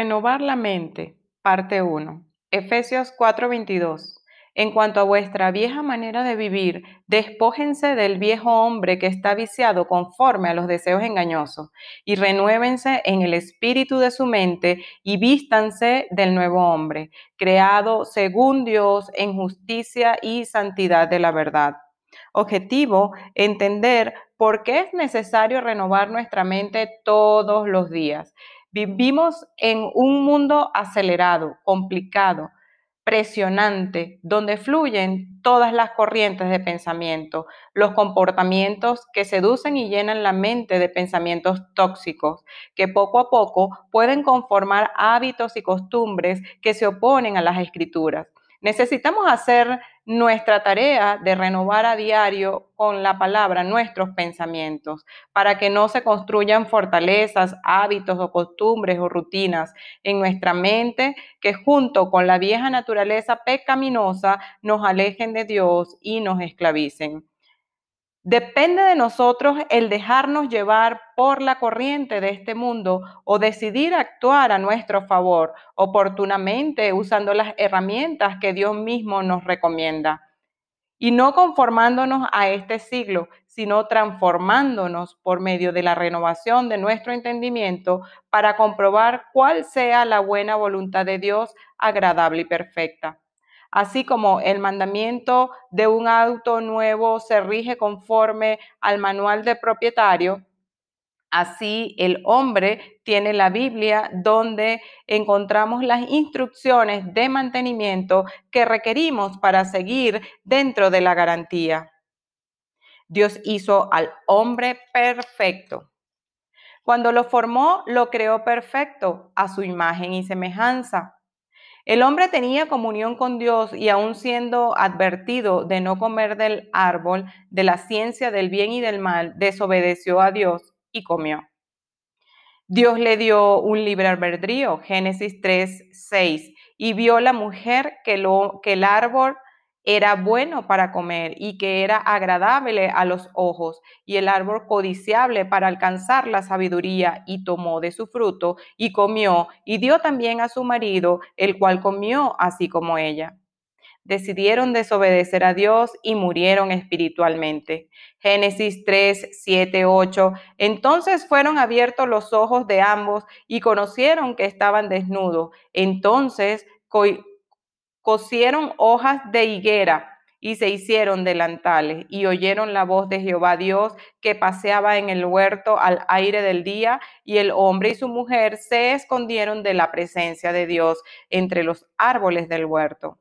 Renovar la mente, parte 1. Efesios 4:22. En cuanto a vuestra vieja manera de vivir, despójense del viejo hombre que está viciado conforme a los deseos engañosos, y renuévense en el espíritu de su mente y vístanse del nuevo hombre, creado según Dios en justicia y santidad de la verdad. Objetivo, entender por qué es necesario renovar nuestra mente todos los días. Vivimos en un mundo acelerado, complicado, presionante, donde fluyen todas las corrientes de pensamiento, los comportamientos que seducen y llenan la mente de pensamientos tóxicos, que poco a poco pueden conformar hábitos y costumbres que se oponen a las escrituras. Necesitamos hacer nuestra tarea de renovar a diario con la palabra nuestros pensamientos para que no se construyan fortalezas, hábitos o costumbres o rutinas en nuestra mente que junto con la vieja naturaleza pecaminosa nos alejen de Dios y nos esclavicen. Depende de nosotros el dejarnos llevar por la corriente de este mundo o decidir actuar a nuestro favor oportunamente usando las herramientas que Dios mismo nos recomienda. Y no conformándonos a este siglo, sino transformándonos por medio de la renovación de nuestro entendimiento para comprobar cuál sea la buena voluntad de Dios agradable y perfecta así como el mandamiento de un auto nuevo se rige conforme al manual de propietario, así el hombre tiene la Biblia donde encontramos las instrucciones de mantenimiento que requerimos para seguir dentro de la garantía. Dios hizo al hombre perfecto. Cuando lo formó, lo creó perfecto a su imagen y semejanza. El hombre tenía comunión con Dios y aun siendo advertido de no comer del árbol de la ciencia del bien y del mal, desobedeció a Dios y comió. Dios le dio un libre albedrío, Génesis 3, 6, y vio la mujer que, lo, que el árbol era bueno para comer y que era agradable a los ojos y el árbol codiciable para alcanzar la sabiduría y tomó de su fruto y comió y dio también a su marido, el cual comió así como ella. Decidieron desobedecer a Dios y murieron espiritualmente. Génesis 3, 7, 8. Entonces fueron abiertos los ojos de ambos y conocieron que estaban desnudos. Entonces cosieron hojas de higuera y se hicieron delantales y oyeron la voz de Jehová Dios que paseaba en el huerto al aire del día y el hombre y su mujer se escondieron de la presencia de Dios entre los árboles del huerto.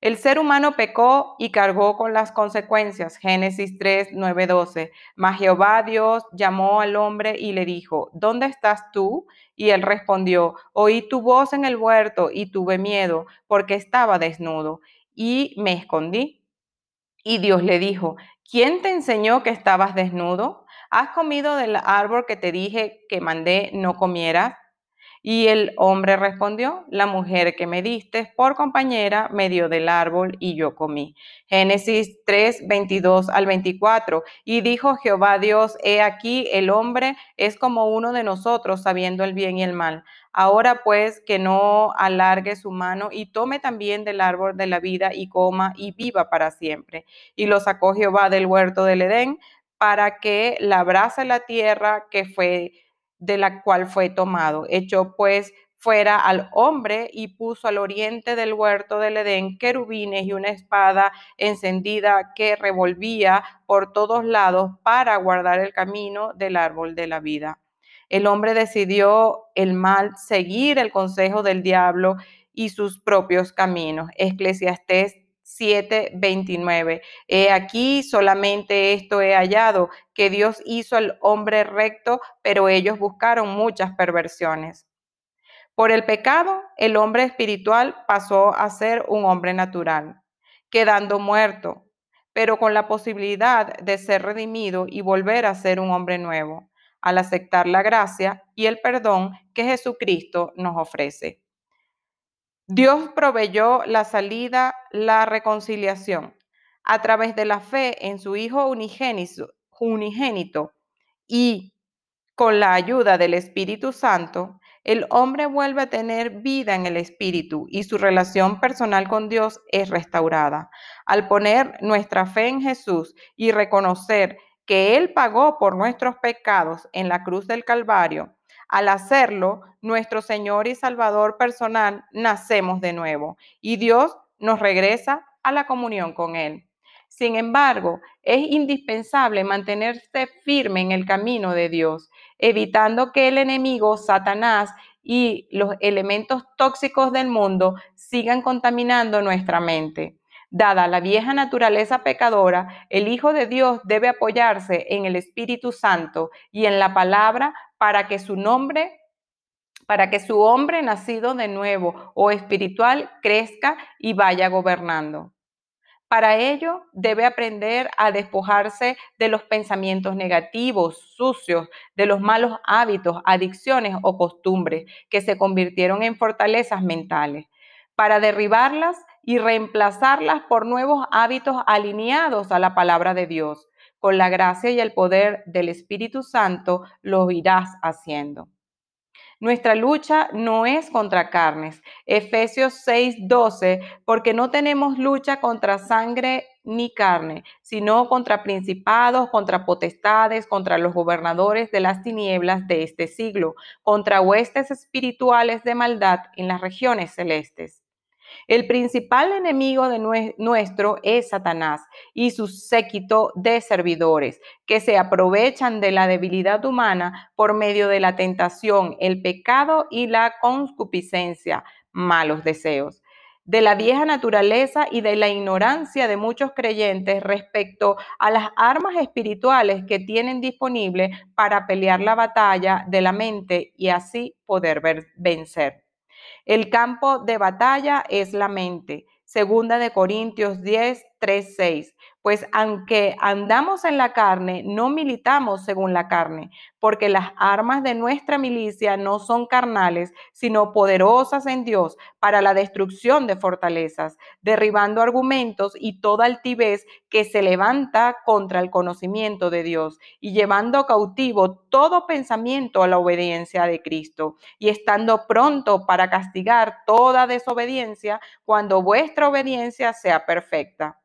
El ser humano pecó y cargó con las consecuencias. Génesis 3, 9, 12. Mas Jehová Dios llamó al hombre y le dijo, ¿dónde estás tú? Y él respondió, oí tu voz en el huerto y tuve miedo porque estaba desnudo y me escondí. Y Dios le dijo, ¿quién te enseñó que estabas desnudo? ¿Has comido del árbol que te dije que mandé no comieras? Y el hombre respondió, la mujer que me diste por compañera me dio del árbol y yo comí. Génesis 3, 22 al 24. Y dijo Jehová Dios, he aquí el hombre es como uno de nosotros sabiendo el bien y el mal. Ahora pues que no alargue su mano y tome también del árbol de la vida y coma y viva para siempre. Y lo sacó Jehová del huerto del Edén para que labrase la tierra que fue de la cual fue tomado. Echó pues fuera al hombre y puso al oriente del huerto del Edén querubines y una espada encendida que revolvía por todos lados para guardar el camino del árbol de la vida. El hombre decidió el mal seguir el consejo del diablo y sus propios caminos. Eclesiastés 7:29. He aquí solamente esto he hallado, que Dios hizo al hombre recto, pero ellos buscaron muchas perversiones. Por el pecado, el hombre espiritual pasó a ser un hombre natural, quedando muerto, pero con la posibilidad de ser redimido y volver a ser un hombre nuevo, al aceptar la gracia y el perdón que Jesucristo nos ofrece. Dios proveyó la salida, la reconciliación, a través de la fe en su Hijo unigénito, y con la ayuda del Espíritu Santo, el hombre vuelve a tener vida en el espíritu y su relación personal con Dios es restaurada. Al poner nuestra fe en Jesús y reconocer que Él pagó por nuestros pecados en la cruz del Calvario, al hacerlo, nuestro Señor y Salvador personal, nacemos de nuevo y Dios nos regresa a la comunión con Él. Sin embargo, es indispensable mantenerse firme en el camino de Dios, evitando que el enemigo, Satanás, y los elementos tóxicos del mundo sigan contaminando nuestra mente. Dada la vieja naturaleza pecadora, el Hijo de Dios debe apoyarse en el Espíritu Santo y en la palabra para que su nombre para que su hombre nacido de nuevo o espiritual crezca y vaya gobernando. Para ello, debe aprender a despojarse de los pensamientos negativos, sucios, de los malos hábitos, adicciones o costumbres que se convirtieron en fortalezas mentales, para derribarlas y reemplazarlas por nuevos hábitos alineados a la palabra de Dios. Con la gracia y el poder del Espíritu Santo lo irás haciendo. Nuestra lucha no es contra carnes. Efesios 6:12, porque no tenemos lucha contra sangre ni carne, sino contra principados, contra potestades, contra los gobernadores de las tinieblas de este siglo, contra huestes espirituales de maldad en las regiones celestes. El principal enemigo de nuestro es Satanás y su séquito de servidores, que se aprovechan de la debilidad humana por medio de la tentación, el pecado y la concupiscencia, malos deseos de la vieja naturaleza y de la ignorancia de muchos creyentes respecto a las armas espirituales que tienen disponibles para pelear la batalla de la mente y así poder vencer. El campo de batalla es la mente. Segunda de Corintios 10, 3, 6 pues aunque andamos en la carne, no militamos según la carne, porque las armas de nuestra milicia no son carnales, sino poderosas en Dios para la destrucción de fortalezas, derribando argumentos y toda altivez que se levanta contra el conocimiento de Dios, y llevando cautivo todo pensamiento a la obediencia de Cristo, y estando pronto para castigar toda desobediencia cuando vuestra obediencia sea perfecta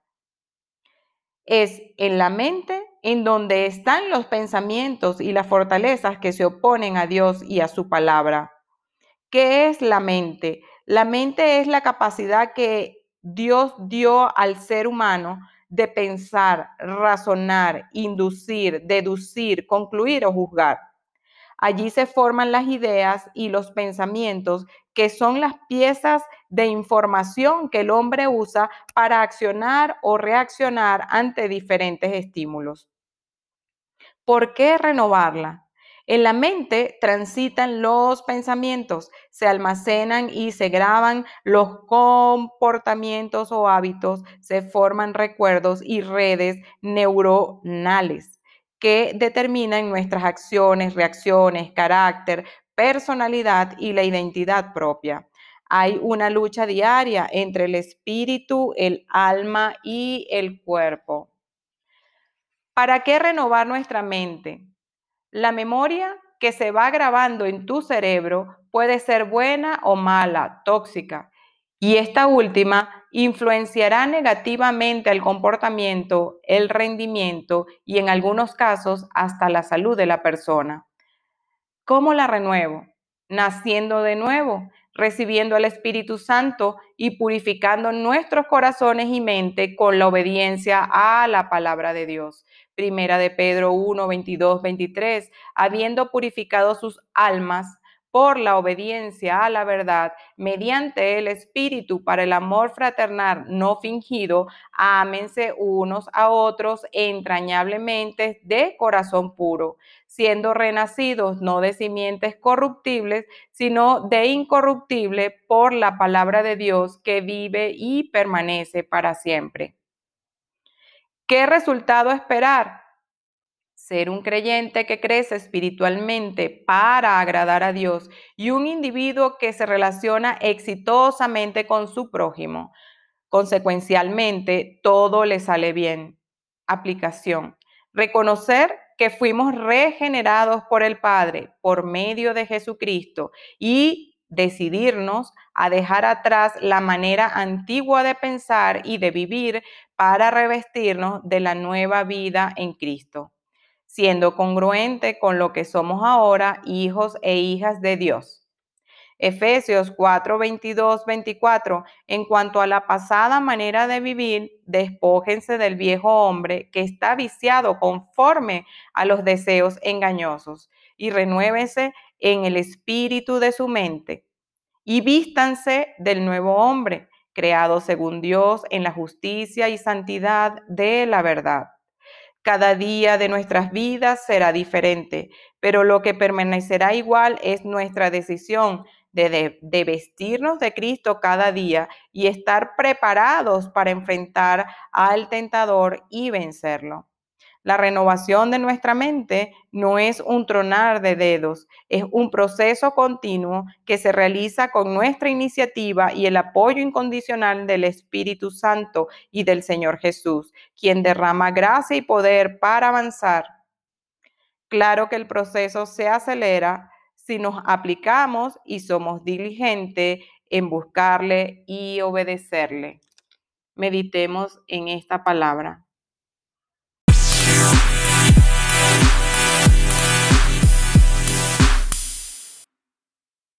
es en la mente en donde están los pensamientos y las fortalezas que se oponen a Dios y a su palabra. ¿Qué es la mente? La mente es la capacidad que Dios dio al ser humano de pensar, razonar, inducir, deducir, concluir o juzgar. Allí se forman las ideas y los pensamientos, que son las piezas de información que el hombre usa para accionar o reaccionar ante diferentes estímulos. ¿Por qué renovarla? En la mente transitan los pensamientos, se almacenan y se graban los comportamientos o hábitos, se forman recuerdos y redes neuronales que determinan nuestras acciones, reacciones, carácter, personalidad y la identidad propia. Hay una lucha diaria entre el espíritu, el alma y el cuerpo. ¿Para qué renovar nuestra mente? La memoria que se va grabando en tu cerebro puede ser buena o mala, tóxica, y esta última influenciará negativamente el comportamiento, el rendimiento y en algunos casos hasta la salud de la persona. ¿Cómo la renuevo? Naciendo de nuevo, recibiendo el Espíritu Santo y purificando nuestros corazones y mente con la obediencia a la palabra de Dios. Primera de Pedro 1, 22, 23, habiendo purificado sus almas por la obediencia a la verdad, mediante el Espíritu para el amor fraternal no fingido, ámense unos a otros entrañablemente de corazón puro, siendo renacidos no de simientes corruptibles, sino de incorruptible por la palabra de Dios que vive y permanece para siempre. ¿Qué resultado esperar? Ser un creyente que crece espiritualmente para agradar a Dios y un individuo que se relaciona exitosamente con su prójimo. Consecuencialmente, todo le sale bien. Aplicación. Reconocer que fuimos regenerados por el Padre por medio de Jesucristo y decidirnos a dejar atrás la manera antigua de pensar y de vivir para revestirnos de la nueva vida en Cristo, siendo congruente con lo que somos ahora, hijos e hijas de Dios. Efesios 4, 22, 24. En cuanto a la pasada manera de vivir, despójense del viejo hombre que está viciado conforme a los deseos engañosos y renuévense en el espíritu de su mente y vístanse del nuevo hombre, creado según Dios en la justicia y santidad de la verdad. Cada día de nuestras vidas será diferente, pero lo que permanecerá igual es nuestra decisión de, vestirnos de Cristo cada día y estar preparados para enfrentar al tentador y vencerlo. La renovación de nuestra mente no es un tronar de dedos, es un proceso continuo que se realiza con nuestra iniciativa y el apoyo incondicional del Espíritu Santo y del Señor Jesús, quien derrama gracia y poder para avanzar. Claro que el proceso se acelera si nos aplicamos y somos diligentes en buscarle y obedecerle. Meditemos en esta palabra.